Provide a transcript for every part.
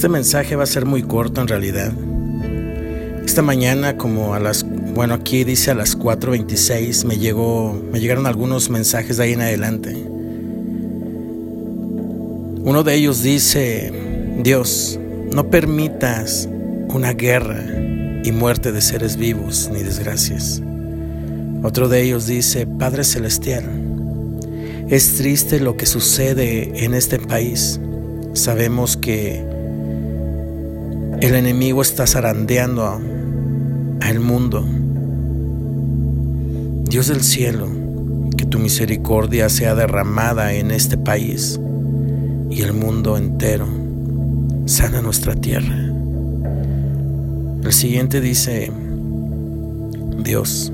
Este mensaje va a ser muy corto en realidad. Esta mañana como a las bueno, aquí dice a las 4:26 me llegó me llegaron algunos mensajes de ahí en adelante. Uno de ellos dice, Dios, no permitas una guerra y muerte de seres vivos ni desgracias. Otro de ellos dice, Padre Celestial, es triste lo que sucede en este país. Sabemos que el enemigo está zarandeando al mundo. Dios del cielo, que tu misericordia sea derramada en este país y el mundo entero. Sana nuestra tierra. El siguiente dice, Dios,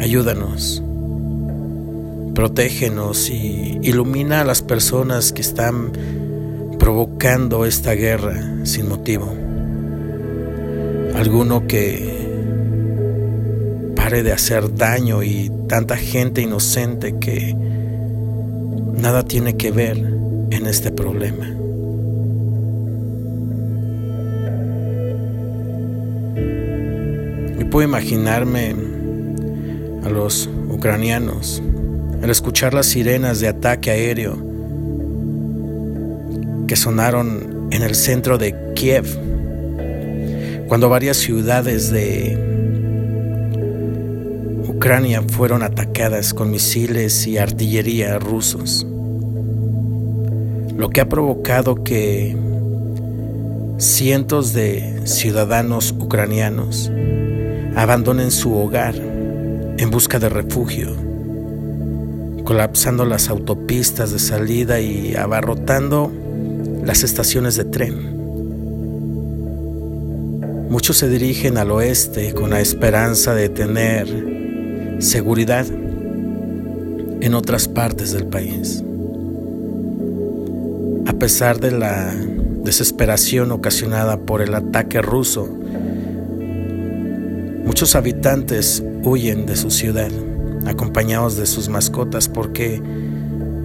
ayúdanos, protégenos y ilumina a las personas que están provocando esta guerra sin motivo. Alguno que pare de hacer daño y tanta gente inocente que nada tiene que ver en este problema. Yo puedo imaginarme a los ucranianos al escuchar las sirenas de ataque aéreo que sonaron en el centro de Kiev, cuando varias ciudades de Ucrania fueron atacadas con misiles y artillería rusos, lo que ha provocado que cientos de ciudadanos ucranianos abandonen su hogar en busca de refugio, colapsando las autopistas de salida y abarrotando las estaciones de tren. Muchos se dirigen al oeste con la esperanza de tener seguridad en otras partes del país. A pesar de la desesperación ocasionada por el ataque ruso, Muchos habitantes huyen de su ciudad, acompañados de sus mascotas, porque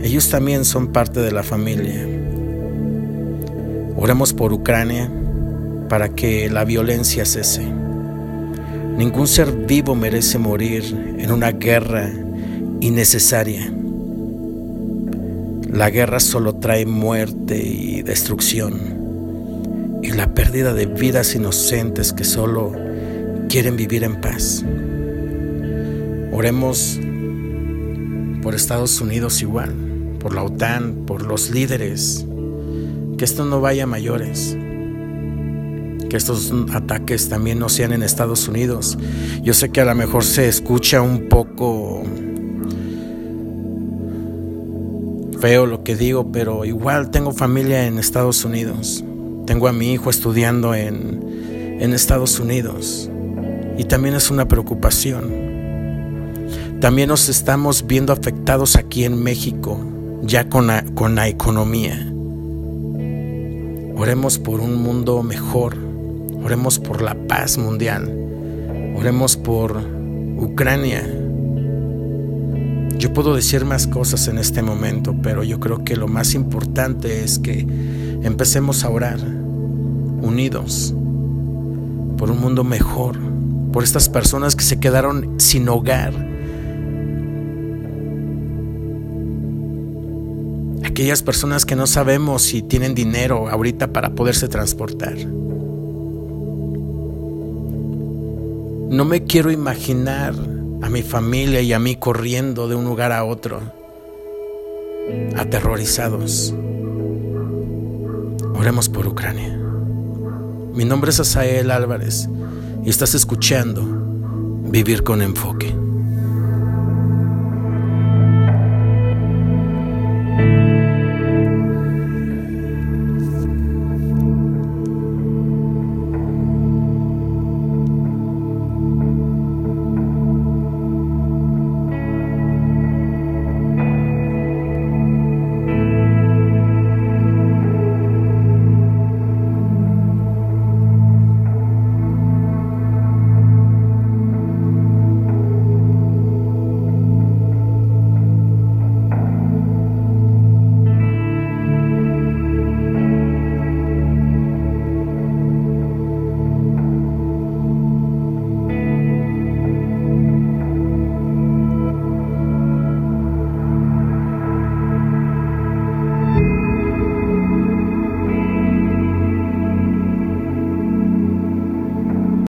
ellos también son parte de la familia. Oremos por Ucrania para que la violencia cese. Ningún ser vivo merece morir en una guerra innecesaria. La guerra solo trae muerte y destrucción y la pérdida de vidas inocentes que solo quieren vivir en paz. Oremos por Estados Unidos igual, por la OTAN, por los líderes, que esto no vaya a mayores, que estos ataques también no sean en Estados Unidos. Yo sé que a lo mejor se escucha un poco feo lo que digo, pero igual tengo familia en Estados Unidos. Tengo a mi hijo estudiando en, en Estados Unidos y también es una preocupación. También nos estamos viendo afectados aquí en México, ya con la, con la economía. Oremos por un mundo mejor, oremos por la paz mundial, oremos por Ucrania. Yo puedo decir más cosas en este momento, pero yo creo que lo más importante es que empecemos a orar unidos por un mundo mejor por estas personas que se quedaron sin hogar. Aquellas personas que no sabemos si tienen dinero ahorita para poderse transportar. No me quiero imaginar a mi familia y a mí corriendo de un lugar a otro, aterrorizados. Oremos por Ucrania. Mi nombre es Asael Álvarez y estás escuchando Vivir con Enfoque.